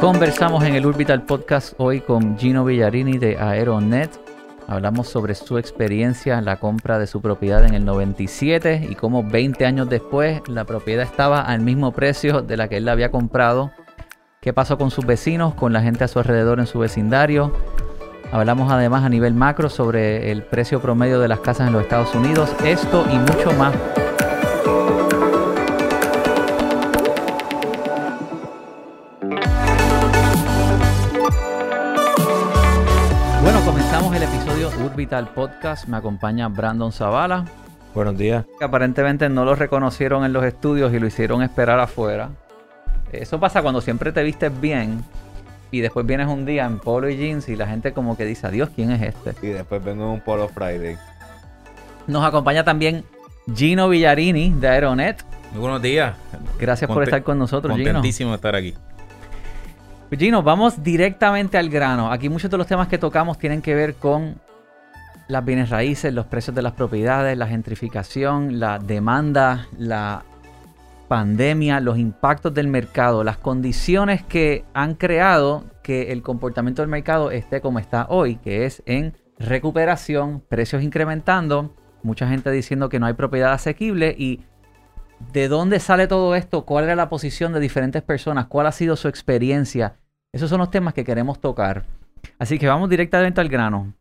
Conversamos en el Orbital Podcast hoy con Gino Villarini de Aeronet. Hablamos sobre su experiencia en la compra de su propiedad en el 97 y cómo 20 años después la propiedad estaba al mismo precio de la que él la había comprado. ¿Qué pasó con sus vecinos, con la gente a su alrededor en su vecindario? Hablamos además a nivel macro sobre el precio promedio de las casas en los Estados Unidos. Esto y mucho más Orbital Podcast. Me acompaña Brandon Zavala. Buenos días. Aparentemente no lo reconocieron en los estudios y lo hicieron esperar afuera. Eso pasa cuando siempre te vistes bien y después vienes un día en polo y jeans y la gente como que dice, adiós, ¿quién es este? Y después vengo en un polo Friday. Nos acompaña también Gino Villarini de Aeronet. Muy buenos días. Gracias por estar con nosotros, Gino. Contentísimo de estar aquí. Gino, vamos directamente al grano. Aquí muchos de los temas que tocamos tienen que ver con las bienes raíces, los precios de las propiedades, la gentrificación, la demanda, la pandemia, los impactos del mercado, las condiciones que han creado que el comportamiento del mercado esté como está hoy, que es en recuperación, precios incrementando, mucha gente diciendo que no hay propiedad asequible y de dónde sale todo esto, cuál era la posición de diferentes personas, cuál ha sido su experiencia. Esos son los temas que queremos tocar. Así que vamos directamente al grano.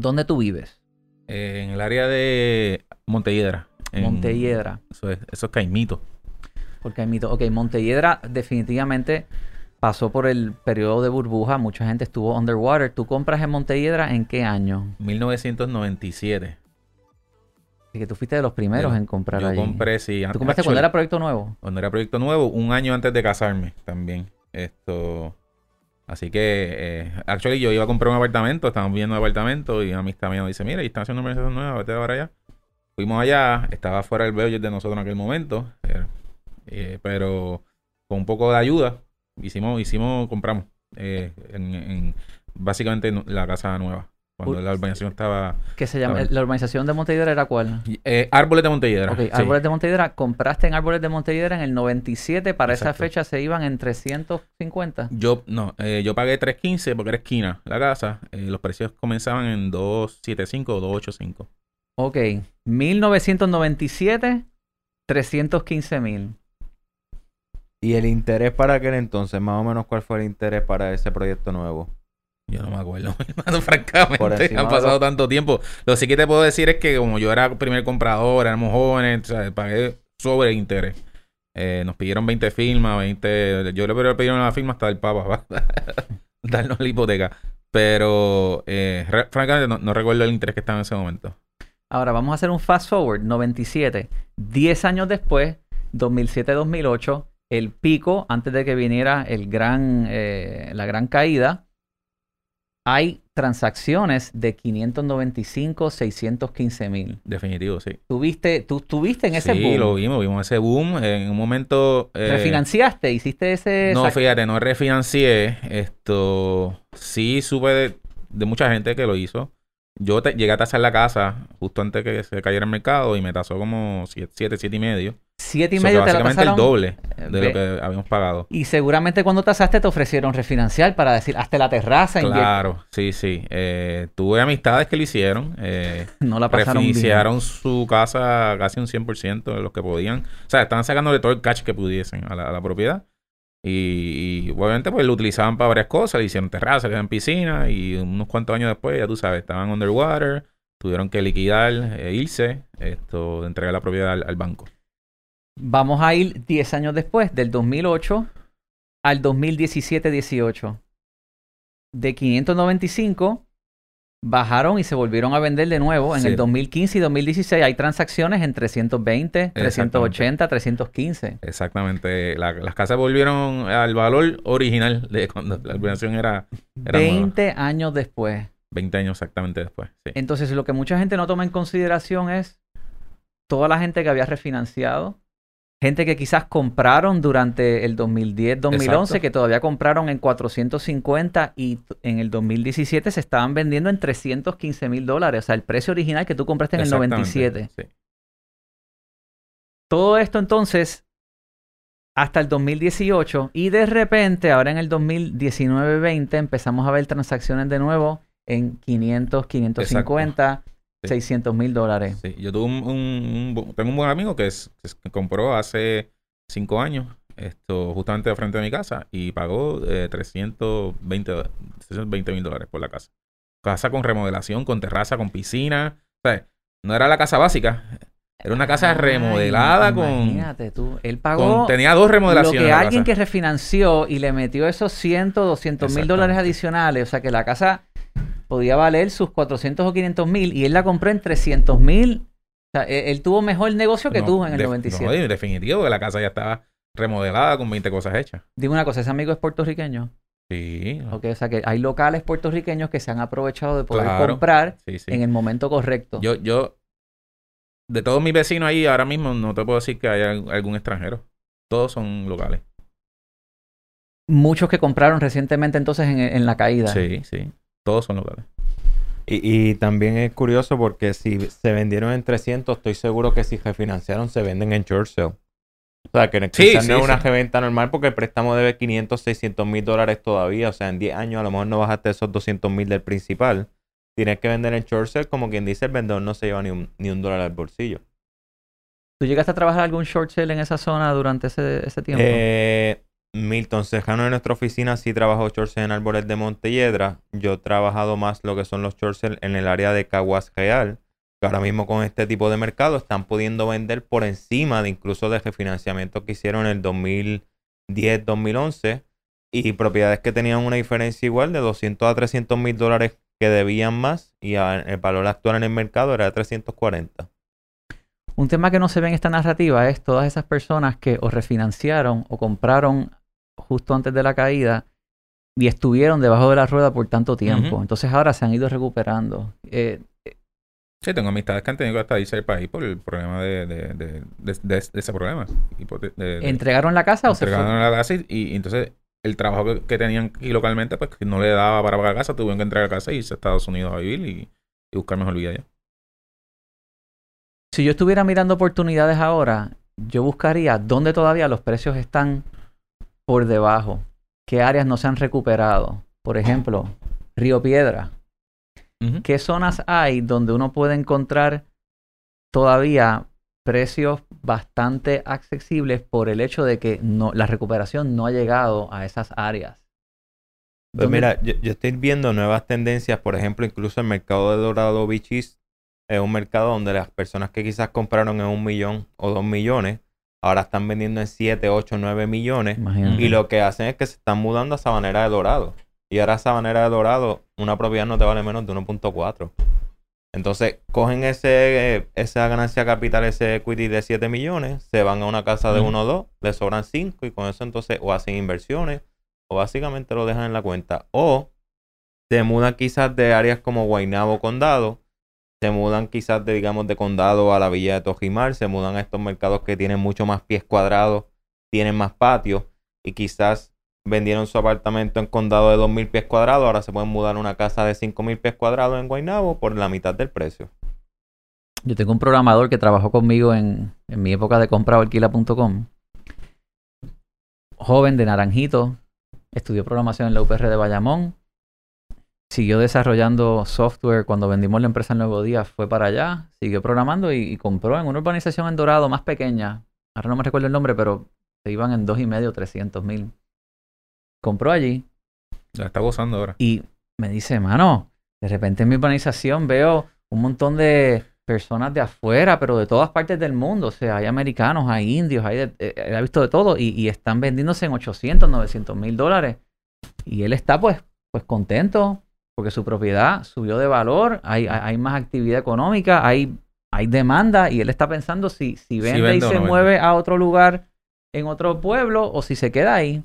¿Dónde tú vives? Eh, en el área de Montelledra. Montelledra. Eso es, eso es Caimito. Por Caimito. Ok, Montelledra definitivamente pasó por el periodo de burbuja. Mucha gente estuvo underwater. ¿Tú compras en Montelledra en qué año? 1997. Así que tú fuiste de los primeros en comprar yo compré, sí. ¿Tú compraste cuando era proyecto nuevo? Cuando era proyecto nuevo, un año antes de casarme también. Esto... Así que, eh, actually, yo iba a comprar un apartamento, estábamos viendo un apartamento y una amistad mía me dice, mira, y están haciendo una organización nueva, vete para allá. Fuimos allá, estaba fuera del budget de nosotros en aquel momento, eh, eh, pero con un poco de ayuda hicimos, hicimos, compramos eh, en, en, básicamente la casa nueva. Cuando la urbanización estaba... ¿Qué se llama? ¿La urbanización de Montelledra era cuál? Eh, Árboles de Montelledra. Ok, Árboles de Montelledra. ¿Compraste en Árboles de Montelledra en el 97? Para esa fecha se iban en 350. Yo, no, eh, yo pagué 315 porque era esquina la casa. Eh, los precios comenzaban en 275 o 285. Ok, 1997, 315 mil. ¿Y el interés para aquel entonces? Más o menos, ¿cuál fue el interés para ese proyecto nuevo? Yo no me acuerdo, hermano, francamente. Han pasado tanto tiempo. Lo sí que te puedo decir es que como yo era primer comprador, éramos jóvenes, o pagué sobre interés. Eh, nos pidieron 20 firmas, 20... Yo le pidieron la firma hasta el Papa, darnos la hipoteca. Pero, eh, francamente, no, recuerdo el interés que estaba en ese momento. Ahora, vamos a hacer un fast forward, 97. 10 años después, 2007-2008, el pico, antes de que viniera el gran, eh, la gran caída, hay transacciones de 595, 615 mil. Definitivo, sí. ¿Tuviste, ¿Tú estuviste en ese boom? Sí, lo vimos, vimos ese boom. En un momento... Eh, ¿Refinanciaste? ¿Hiciste ese...? No, fíjate, no refinancié. Esto... Sí supe de, mucha gente que lo hizo. Yo llegué a tasar la casa justo antes que se cayera el mercado y me tasó como 7, 7 y medio. Siete y medio te básicamente el doble de lo que habíamos pagado. Y seguramente cuando tasaste te ofrecieron refinanciar para decir, hazte la terraza. Claro, sí, sí. Eh, tuve amistades que lo hicieron. Eh, no la pasaron Refinanciaron su casa casi un 100% de los que podían. O sea, estaban sacándole todo el cash que pudiesen a la, propiedad. Y, obviamente pues lo utilizaban para varias cosas. Le hicieron terraza, le hicieron piscina. Y unos cuantos años después, ya tú sabes, estaban underwater. Tuvieron que liquidar, e irse, esto, de entregar la propiedad al banco. Vamos a ir 10 años después, del 2008 al 2017-18. De 595 bajaron y se volvieron a vender de nuevo. En el 2015 y 2016 hay transacciones en 320, 380, 315. Exactamente. las casas volvieron al valor original de cuando la urbanización era, era 20 años después. 20 años exactamente después. Entonces, lo que mucha gente no toma en consideración es toda la gente que había refinanciado, gente que quizás compraron durante el 2010-2011, que todavía compraron en 450 y en el 2017 se estaban vendiendo en 315 mil dólares. O sea, el precio original que tú compraste en el 97. Todo esto entonces hasta el 2018 y de repente ahora en el 2019-20 empezamos a ver transacciones de nuevo en 500, 550, 600 mil dólares. Sí, yo tuve un, un, tengo un buen amigo que, es, que compró hace cinco años esto justamente de frente de mi casa y pagó eh, 320 mil dólares por la casa. Casa con remodelación, con terraza, con piscina. O sea, no era la casa básica. Era una casa remodelada con. Imagínate tú. Él pagó. tenía dos remodelaciones. Lo que alguien que refinanció y le metió esos 100, 200 mil dólares adicionales. O sea que la casa podía valer sus 400 o 500 mil y él la compró en 300 mil. O sea, él, tuvo mejor negocio que tú en el 97. No, en definitivo, que la casa ya estaba remodelada con 20 cosas hechas. Dime una cosa, ¿ese amigo es puertorriqueño? Sí. Ok, o sea que hay locales puertorriqueños que se han aprovechado de poder comprar en el momento correcto. Yo, yo, de todos mis vecinos ahí, ahora mismo no te puedo decir que haya algún extranjero. Todos son locales. Muchos que compraron recientemente entonces en, en la caída. Sí, sí. Todos son locales. Y, y, también es curioso porque si se vendieron en 300, estoy seguro que si refinanciaron se venden en short sale. O sea, que no es una reventa normal porque el préstamo debe 500, 600 mil dólares todavía. O sea, en 10 años a lo mejor no bajaste esos 200 mil del principal. Tienes que vender en short sale, como quien dice, el vendedor no se lleva ni un, ni un dólar al bolsillo. ¿Tú llegaste a trabajar algún short sale en esa zona durante ese, ese tiempo? Eh, Milton Cejano de nuestra oficina sí trabajó sale en árboles de Montelledra. Yo he trabajado más lo que son los sale en el área de Caguas Real que ahora mismo con este tipo de mercado están pudiendo vender por encima de incluso de refinanciamiento que hicieron en el 2010, 2011 y propiedades que tenían una diferencia igual de 200 a 300 mil dólares que debían más y el valor actual en el mercado era de 340. Un tema que no se ve en esta narrativa es todas esas personas que o refinanciaron o compraron justo antes de la caída y estuvieron debajo de la rueda por tanto tiempo. Entonces ahora se han ido recuperando. Eh, Sí, tengo amistades que han tenido hasta irse del país por el problema de, de, de, de ese problema. ¿Entregaron la casa o se Entregaron la casa y, entonces el trabajo que, tenían aquí localmente, pues no le daba para pagar casa, tuvieron que entregar la casa y irse a Estados Unidos a vivir y, buscar mejor vida allá. Si yo estuviera mirando oportunidades ahora, yo buscaría dónde todavía los precios están por debajo, qué áreas no se han recuperado. Por ejemplo, Río Piedra ¿Qué zonas hay donde uno puede encontrar todavía precios bastante accesibles por el hecho de que no, la recuperación no ha llegado a esas áreas? Pues mira, yo, estoy viendo nuevas tendencias, por ejemplo, incluso el mercado de Dorado Beach es un mercado donde las personas que quizás compraron en un millón o dos millones, ahora están vendiendo en siete, ocho, nueve millones. Y lo que hacen es que se están mudando a Sabanera de Dorado. Y ahora Sabanera de Dorado, una propiedad no te vale menos de 1.4. Entonces, cogen ese, esa ganancia capital, ese equity de 7 millones, se van a una casa de 1 o 2, le sobran 5 y con eso entonces o hacen inversiones o básicamente lo dejan en la cuenta. O se mudan quizás de áreas como Guaynabo Condado, se mudan quizás de, digamos, de Condado a la Villa de Tojimar, se mudan a estos mercados que tienen mucho más pies cuadrados, tienen más patios y quizás vendieron su apartamento en condado de 2.000 pies cuadrados, ahora se pueden mudar a una casa de 5.000 pies cuadrados en Guaynabo por la mitad del precio. Yo tengo un programador que trabajó conmigo en, mi época de compra o alquila.com. Joven de Naranjito, estudió programación en la UPR de Bayamón, siguió desarrollando software cuando vendimos la empresa el Nuevo Día, fue para allá, siguió programando y, compró en una urbanización en Dorado más pequeña. Ahora no me recuerdo el nombre, pero se iban en dos y medio, 300 mil compró allí. La está gozando ahora. Y me dice, mano, de repente en mi urbanización veo un montón de personas de afuera, pero de todas partes del mundo. O sea, hay americanos, hay indios, hay de, eh, visto de todo y, están vendiéndose en 800, 900 mil dólares. Y él está pues, pues contento porque su propiedad subió de valor, hay, hay, más actividad económica, hay, hay demanda y él está pensando si, si vende, y se mueve a otro lugar en otro pueblo o si se queda ahí.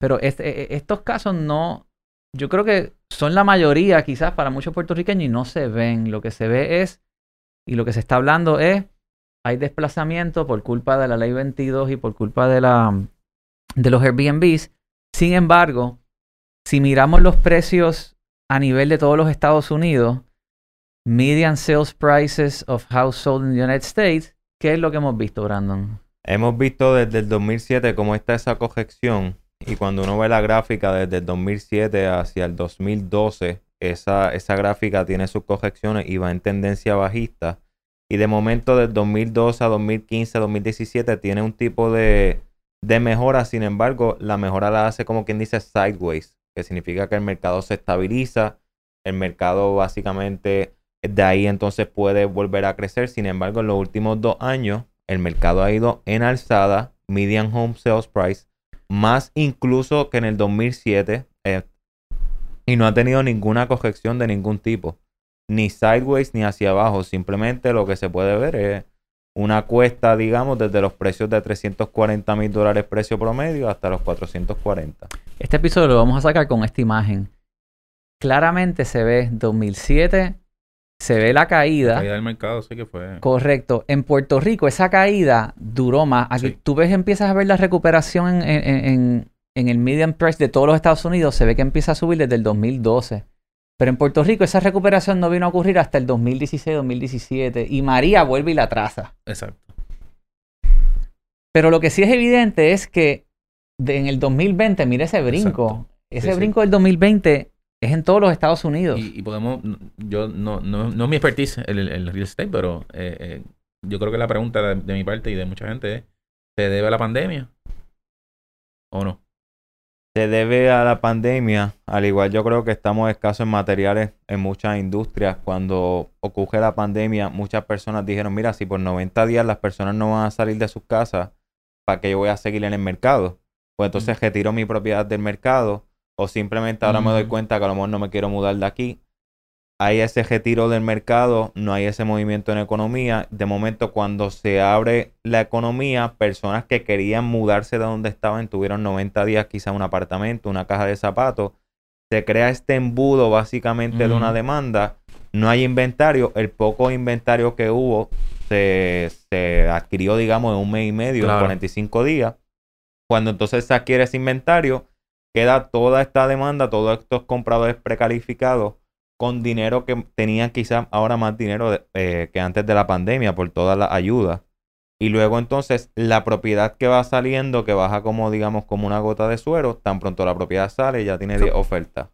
Pero este, e, e, estos casos no, yo creo que son la mayoría quizás para muchos puertorriqueños y no se ven. Lo que se ve es, y lo que se está hablando es, hay desplazamiento por culpa de la ley 22 y por culpa de, la, de los Airbnbs. Sin embargo, si miramos los precios a nivel de todos los Estados Unidos, median sales prices of households in the United States, ¿qué es lo que hemos visto, Brandon? Hemos visto desde el 2007 cómo está esa corrección y cuando uno ve la gráfica desde el 2007 hacia el 2012, esa, esa gráfica tiene sus correcciones y va en tendencia bajista. Y de momento del 2012 a 2015, 2017 tiene un tipo de, de mejora. Sin embargo, la mejora la hace como quien dice sideways, que significa que el mercado se estabiliza. El mercado básicamente de ahí entonces puede volver a crecer. Sin embargo, en los últimos dos años, el mercado ha ido en alzada. Median Home Sales Price más incluso que en el 2007 eh, y no ha tenido ninguna corrección de ningún tipo, ni sideways ni hacia abajo, simplemente lo que se puede ver es una cuesta, digamos, desde los precios de 340 mil dólares precio promedio hasta los 440. Este episodio lo vamos a sacar con esta imagen. Claramente se ve 2007, se ve la caída. La caída del mercado, sí que fue. Correcto. En Puerto Rico esa caída duró más. Aquí tú ves, empiezas a ver la recuperación en, el median price de todos los Estados Unidos. Se ve que empieza a subir desde el 2012. Pero en Puerto Rico esa recuperación no vino a ocurrir hasta el 2016-2017. Y María vuelve y la traza. Exacto. Pero lo que sí es evidente es que en el 2020, mira ese brinco. Ese brinco del 2020 es en todos los Estados Unidos. Y, podemos, yo no, no, no es mi expertise el, el real estate, pero eh, eh, yo creo que la pregunta de, mi parte y de mucha gente es, ¿se debe a la pandemia o no? Se debe a la pandemia, al igual yo creo que estamos escasos en materiales en muchas industrias. Cuando ocurre la pandemia, muchas personas dijeron, mira, si por 90 días las personas no van a salir de sus casas, ¿para qué yo voy a seguir en el mercado? Pues entonces retiro mi propiedad del mercado o simplemente ahora me doy cuenta que a lo mejor no me quiero mudar de aquí. Hay ese retiro del mercado, no hay ese movimiento en economía. De momento, cuando se abre la economía, personas que querían mudarse de donde estaban tuvieron 90 días, quizá un apartamento, una caja de zapatos. Se crea este embudo básicamente de una demanda. No hay inventario. El poco inventario que hubo se, adquirió, digamos, en un mes y medio, en 45 días. Cuando entonces se adquiere ese inventario, queda toda esta demanda, todos estos compradores precalificados con dinero que tenían quizás ahora más dinero eh, que antes de la pandemia por toda la ayuda. Y luego entonces la propiedad que va saliendo, que baja como digamos como una gota de suero, tan pronto la propiedad sale ya tiene oferta.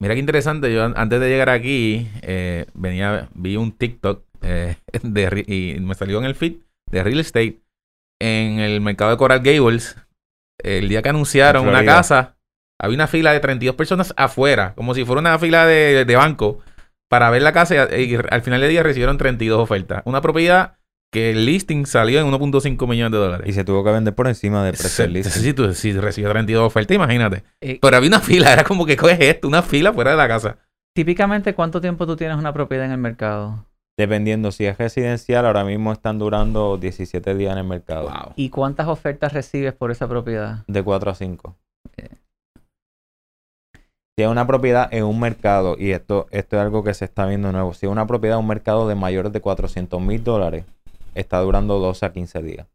Mira qué interesante, yo antes de llegar aquí eh, venía, vi un TikTok eh, de, y me salió en el feed de real estate en el mercado de Coral Gables el día que anunciaron una casa, había una fila de 32 personas afuera, como si fuera una fila de, banco, para ver la casa y, al final del día recibieron 32 ofertas. Una propiedad que el listing salió en 1.5 millones de dólares. Y se tuvo que vender por encima del precio del listing. Sí, tú, si recibió 32 ofertas, imagínate. Eh, Pero había una fila, era como que coges esto, una fila fuera de la casa. Típicamente, ¿cuánto tiempo tú tienes una propiedad en el mercado? Dependiendo si es residencial, ahora mismo están durando 17 días en el mercado. ¿Y cuántas ofertas recibes por esa propiedad? De 4 a 5. Eh. Si es una propiedad en un mercado, y esto, esto es algo que se está viendo nuevo, si es una propiedad en un mercado de mayores de 400 mil dólares, está durando 12 a 15 días.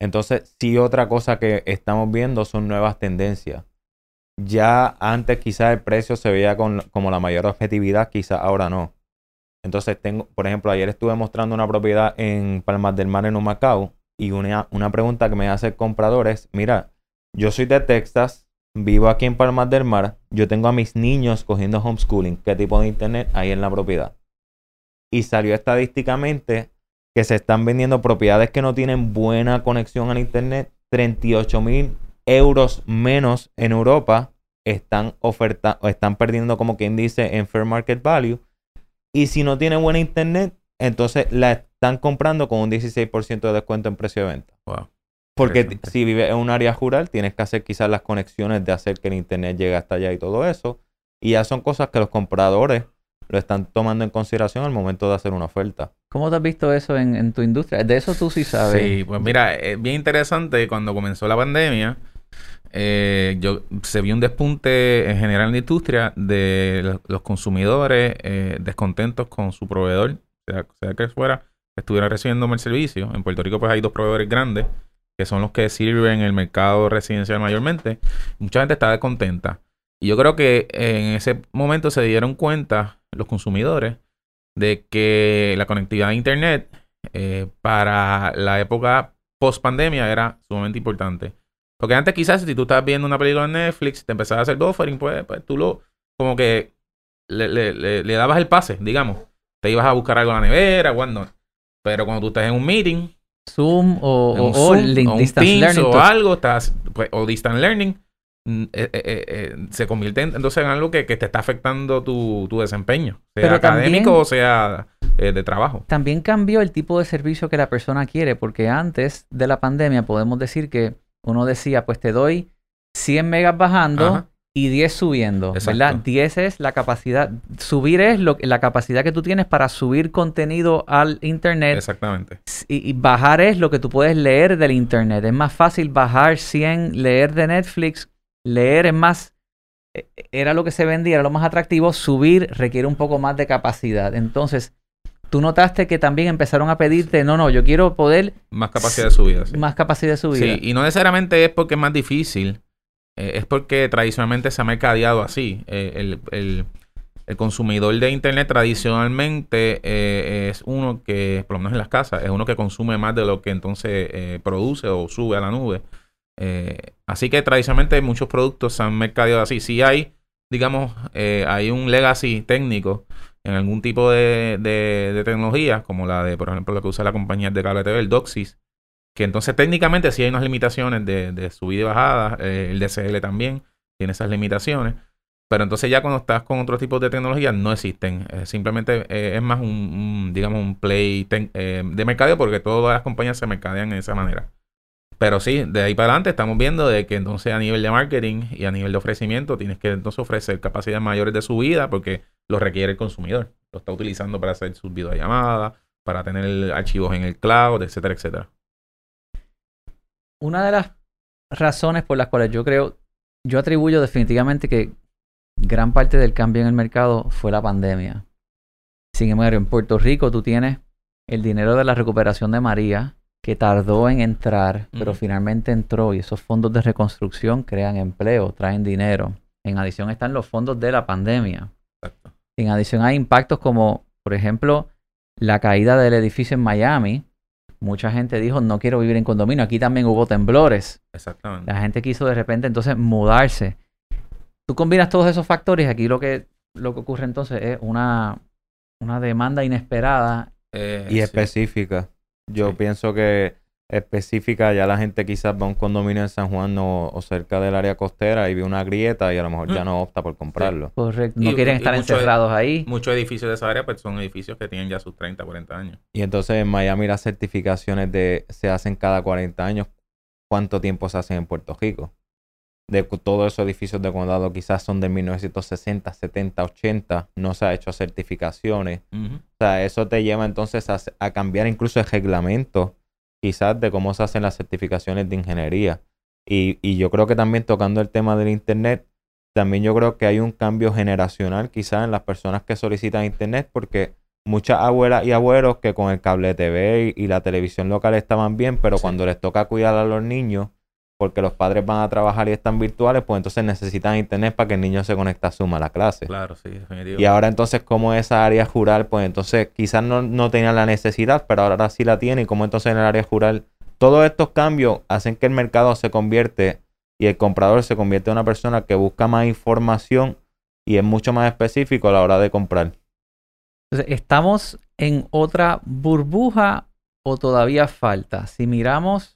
Entonces, sí, otra cosa que estamos viendo son nuevas tendencias. Ya antes quizás el precio se veía con, como la mayor objetividad, quizás ahora no. Entonces tengo, por ejemplo, ayer estuve mostrando una propiedad en Palmas del Mar en Humacao y una, una pregunta que me hace el comprador es, mira, yo soy de Texas, vivo aquí en Palmas del Mar, yo tengo a mis niños cogiendo homeschooling, ¿qué tipo de internet hay en la propiedad? Y salió estadísticamente que se están vendiendo propiedades que no tienen buena conexión al internet, 38 mil euros menos en Europa están oferta están perdiendo como quien dice en fair market value y si no tiene buena internet entonces la están comprando con un 16% de descuento en precio de venta. Porque si vives en un área rural tienes que hacer quizás las conexiones de hacer que el internet llegue hasta allá y todo eso y ya son cosas que los compradores lo están tomando en consideración al momento de hacer una oferta. ¿Cómo te has visto eso en, tu industria? De eso tú sí sabes. Sí, pues mira, es bien interesante cuando comenzó la pandemia eh, yo, se vio un despunte en general en la industria de los, consumidores eh, descontentos con su proveedor, sea, que fuera, estuviera recibiendo el servicio. En Puerto Rico pues hay dos proveedores grandes que son los que sirven el mercado residencial mayormente. Mucha gente está descontenta. Y yo creo que en ese momento se dieron cuenta los consumidores de que la conectividad a Internet eh, para la época post pandemia era sumamente importante. Porque antes quizás si tú estás viendo una película en Netflix, te empezabas a hacer buffering, pues, pues tú lo, como que le, le, le, dabas el pase, digamos. Te ibas a buscar algo en la nevera, cuando. Pero cuando tú estás en un meeting, Zoom o, o, Zoom, o o un distance Teams learning, o algo, estás, pues, o distance learning, mm, eh, eh, eh, se convierte en, entonces en algo que, que te está afectando tu, tu desempeño, sea Pero académico también- o sea de trabajo. También cambió el tipo de servicio que la persona quiere, porque antes de la pandemia podemos decir que uno decía, pues te doy 100 megas bajando Ajá. y 10 subiendo, ¿verdad? Exacto. 10 es la capacidad, subir es lo, la capacidad que tú tienes para subir contenido al internet Exactamente. y, y bajar es lo que tú puedes leer del internet. Es más fácil bajar 100, leer de Netflix, leer es más, eh, era lo que se vendía, era lo más atractivo, subir requiere un poco más de capacidad. Entonces, tú notaste que también empezaron a pedirte, no, no, yo quiero poder Más capacidad de subida. Sí. más capacidad de subida. Sí, y no necesariamente es porque es más difícil, eh, es porque tradicionalmente se ha mercadeado así. Eh, el, el- el consumidor de Internet tradicionalmente eh, es uno que, por lo menos en las casas, es uno que consume más de lo que entonces produce o sube a la nube. Así que tradicionalmente muchos productos se han mercadeado así. Si hay, digamos, hay un legacy técnico en algún tipo de, de, de tecnología, como la de, por ejemplo, lo que usa la compañía de cable TV, el DOCSIS, que entonces técnicamente sí hay unas limitaciones de, de subida y bajada, eh, el DCL también tiene esas limitaciones, pero entonces ya cuando estás con otros tipos de tecnologías no existen, Eh, simplemente eh, es más un, digamos, un play de mercadeo porque todas las compañías se mercadean de esa manera. Pero sí, de ahí para adelante estamos viendo de que entonces a nivel de marketing y a nivel de ofrecimiento tienes que entonces ofrecer capacidades mayores de subida porque lo requiere el consumidor. Lo está utilizando para hacer sus videollamadas, para tener archivos en el cloud, etcétera, etcétera. Una de las razones por las cuales yo creo, yo atribuyo definitivamente que gran parte del cambio en el mercado fue la pandemia. Sin embargo, en Puerto Rico tú tienes el dinero de la recuperación de María, que tardó en entrar, pero finalmente entró y esos fondos de reconstrucción crean empleo, traen dinero. En adición están los fondos de la pandemia. En adición hay impactos como, por ejemplo, la caída del edificio en Miami. Mucha gente dijo, no quiero vivir en condominio. Aquí también hubo temblores. Exactamente. La gente quiso de repente entonces mudarse. Tú combinas todos esos factores y aquí lo que, lo que ocurre entonces es una, una demanda inesperada. Eh, y sí. específica. Yo Sí. pienso que específica ya la gente quizás va a un condominio en San Juan o, o cerca del área costera y ve una grieta y a lo mejor ya Mm. no opta por comprarlo. Correcto. Y- No quieren y estar mucho de- encerrados ahí. Muchos edificios de esa área pues son edificios que tienen ya sus 30, 40 años. Y entonces en Miami las certificaciones de se hacen cada 40 años. ¿Cuánto tiempo se hacen en Puerto Rico? De todos esos edificios de condado quizás son de 1960, 70, 80. No se ha hecho certificaciones. O sea, eso te lleva entonces a, a cambiar incluso el reglamento, quizás de cómo se hacen las certificaciones de ingeniería. Y, y yo creo que también tocando el tema del Internet, también yo creo que hay un cambio generacional quizás en las personas que solicitan Internet, porque muchas abuelas y abuelos que con el cable TV y, y la televisión local estaban bien, pero Sí. cuando les toca cuidar a los niños, porque los padres van a trabajar y están virtuales, pues entonces necesitan Internet para que el niño se conecte a Zoom a la clase. Claro, sí, definitivo. Y ahora entonces como esa área rural, pues entonces quizás no, no tenía la necesidad, pero ahora sí la tiene y como entonces en el área rural, todos estos cambios hacen que el mercado se convierte y el comprador se convierte en una persona que busca más información y es mucho más específico a la hora de comprar. Entonces, ¿estamos en otra burbuja o todavía falta? Si miramos,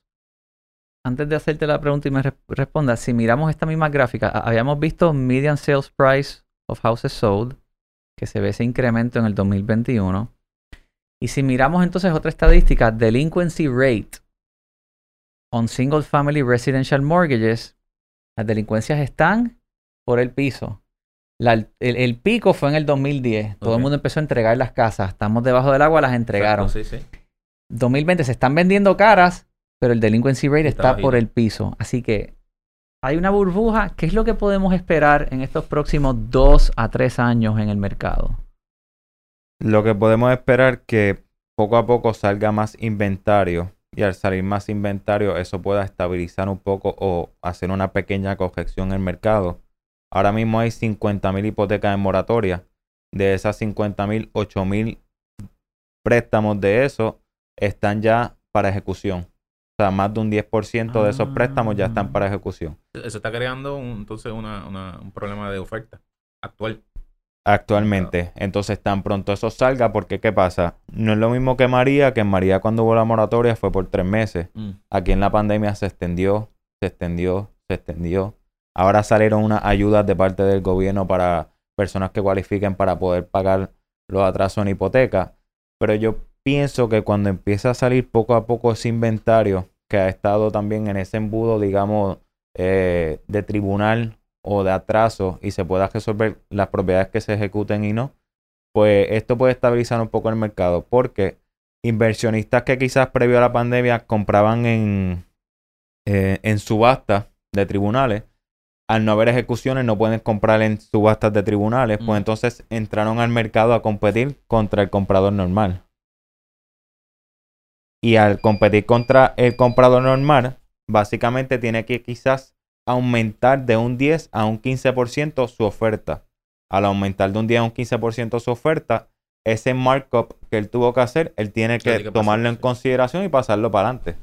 antes de hacerte la pregunta y me re- respondas, si miramos esta misma gráfica, habíamos visto median sales price of houses sold, que se ve ese incremento en el 2021. Y si miramos entonces otra estadística, delinquency rate on single family residential mortgages, las delincuencias están por el piso. La- el, el pico fue en el 2010. Todo el mundo empezó a entregar las casas. Estamos debajo del agua, las entregaron. Exacto, sí, sí. 2020 se están vendiendo caras, pero el delinquency rate Está está por el piso. Así que hay una burbuja. ¿Qué es lo que podemos esperar en estos próximos dos a tres años en el mercado? Lo que podemos esperar que poco a poco salga más inventario y al salir más inventario eso pueda estabilizar un poco o hacer una pequeña corrección en el mercado. Ahora mismo hay 50.000 hipotecas en moratoria. De esas 50.000, 8.000 préstamos de eso están ya para ejecución. O sea, más de un 10% de esos préstamos ya están para ejecución. Eso está creando entonces un problema de oferta actual. Actualmente. Entonces, tan pronto eso salga, porque ¿qué pasa? No es lo mismo que María, que en María cuando hubo la moratoria fue por tres meses. Mm. Aquí en la pandemia se extendió, se extendió, se extendió. Ahora salieron unas ayudas de parte del gobierno para personas que cualifiquen para poder pagar los atrasos en hipoteca. Pero yo pienso que cuando empieza a salir poco a poco ese inventario que ha estado también en ese embudo, digamos, eh, de tribunal o de atraso y se pueda resolver las propiedades que se ejecuten y no, pues esto puede estabilizar un poco el mercado porque inversionistas que quizás previo a la pandemia compraban en, eh, en subasta de tribunales, al no haber ejecuciones no pueden comprar en subastas de tribunales, pues entonces entraron al mercado a competir contra el comprador normal. Y al competir contra el comprador normal, básicamente tiene que quizás aumentar de un 10 a un 15% su oferta. Al aumentar de un 10 a un 15% su oferta, ese markup que él tuvo que hacer, él tiene que, tomarlo en consideración y pasarlo para adelante.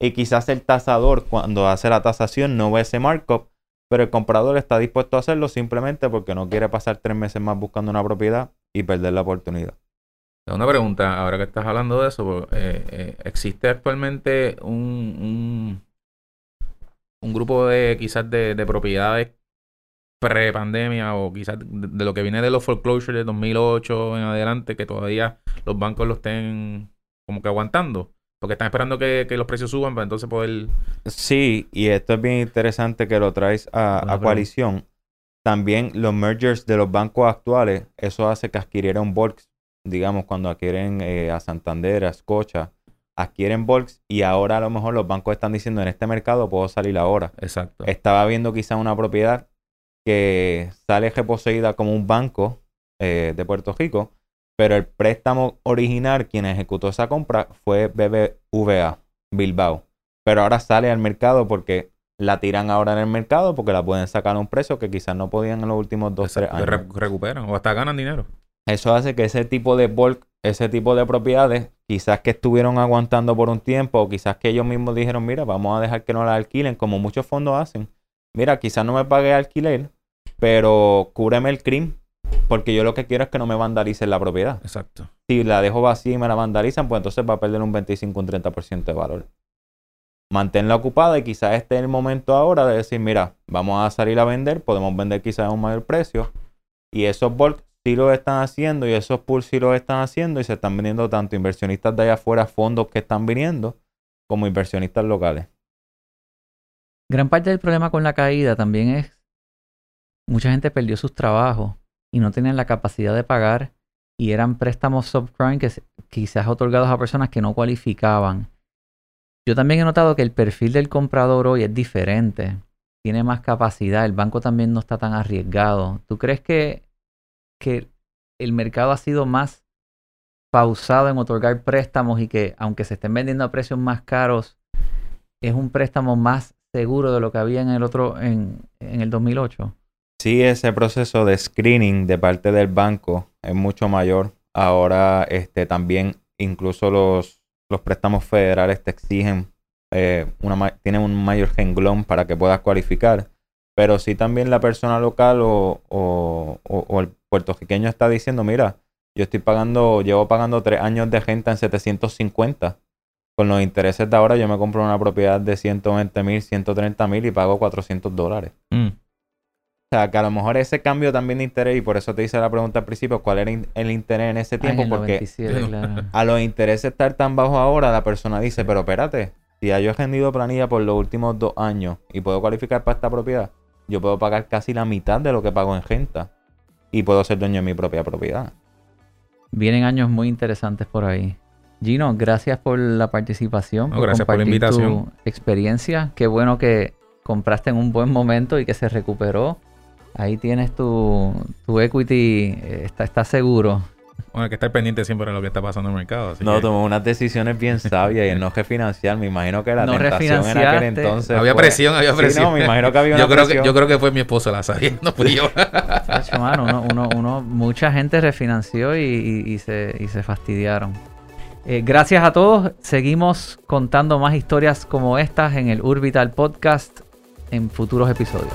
Y quizás el tasador cuando hace la tasación no ve ese markup, pero el comprador está dispuesto a hacerlo simplemente porque no quiere pasar tres meses más buscando una propiedad y perder la oportunidad. Una pregunta, ahora que estás hablando de eso, pues, eh, eh, ¿existe actualmente un, un grupo de quizás de, de propiedades pre-pandemia o quizás de, lo que viene de los foreclosures de 2008 en adelante que todavía los bancos lo estén como que aguantando. Porque están esperando que, los precios suban para entonces poder... Sí, y esto es bien interesante que lo traes a, coalición. También los mergers de los bancos actuales, eso hace que adquiriera un Volks, digamos, cuando adquieren eh, a Santander, a Scotia, adquieren Volks y ahora a lo mejor los bancos están diciendo en este mercado puedo salir ahora. Exacto. Estaba viendo quizá una propiedad que sale reposeída como un banco eh, de Puerto Rico, pero el préstamo original, quien ejecutó esa compra, fue BBVA, Bilbao. Pero ahora sale al mercado porque la tiran ahora en el mercado porque la pueden sacar a un precio que quizás no podían en los últimos dos, tres años. recuperan o hasta ganan dinero. Eso hace que ese tipo de bulk, ese tipo de propiedades, quizás que estuvieron aguantando por un tiempo, o quizás que ellos mismos dijeron, mira, vamos a dejar que no la alquilen, como muchos fondos hacen. Mira, quizás no me pague alquiler, pero cúbreme el crimen, porque yo lo que quiero es que no me vandalicen la propiedad. Exacto. Si la dejo vacía y me la vandalizan, pues entonces va a perder un 25, un 30% de valor. Manténla ocupada y quizás este es el momento ahora de decir, mira, vamos a salir a vender, podemos vender quizás a un mayor precio. Y esos bulk sí lo están haciendo y esos pools sí lo están haciendo y se están vendiendo tanto inversionistas de allá afuera, fondos que están viniendo, como inversionistas locales. Gran parte del problema con la caída también es mucha gente perdió sus trabajos y no tenían la capacidad de pagar y eran préstamos subprime que quizás otorgados a personas que no cualificaban. Yo también he notado que el perfil del comprador hoy es diferente, tiene más capacidad, el banco también no está tan arriesgado. ¿Tú crees que que el mercado ha sido más pausado en otorgar préstamos y que aunque se estén vendiendo a precios más caros, es un préstamo más seguro de lo que había en el otro en, en el 2008. Sí, ese proceso de screening de parte del banco es mucho mayor. Ahora este, también incluso los, los préstamos federales te exigen, eh, una, tienen un mayor renglón para que puedas cualificar. Pero sí también la persona local o, o, o, el puertorriqueño está diciendo, mira, yo estoy pagando, llevo pagando tres años de renta en 750. Con los intereses de ahora yo me compro una propiedad de 120 mil, 130 mil y pago 400 dólares. Mm. O sea, que a lo mejor ese cambio también de interés, y por eso te hice la pregunta al principio, ¿cuál era el interés en ese tiempo? Porque a los intereses estar tan bajos ahora, la persona dice, pero espérate, si ya yo he rendido planilla por los últimos dos años y puedo cualificar para esta propiedad, yo puedo pagar casi la mitad de lo que pago en renta y puedo ser dueño de mi propia propiedad. Vienen años muy interesantes por ahí. Gino, gracias por la participación. gracias por la invitación. Tu experiencia. Qué bueno que compraste en un buen momento y que se recuperó. Ahí tienes tu, tu equity, eh, está, está seguro. Bueno, hay que estar pendiente siempre de lo que está pasando en el mercado. no, tomó unas decisiones bien sabias y el no refinanciar, me imagino que la tentación en aquel entonces. Había presión, había presión. no, me imagino que había una yo creo Que, yo creo que fue mi esposa la sabía, no fui yo. mano, uno, uno, mucha gente refinanció y, y, se, y se fastidiaron. Eh, gracias a todos. Seguimos contando más historias como estas en el Urbital Podcast en futuros episodios.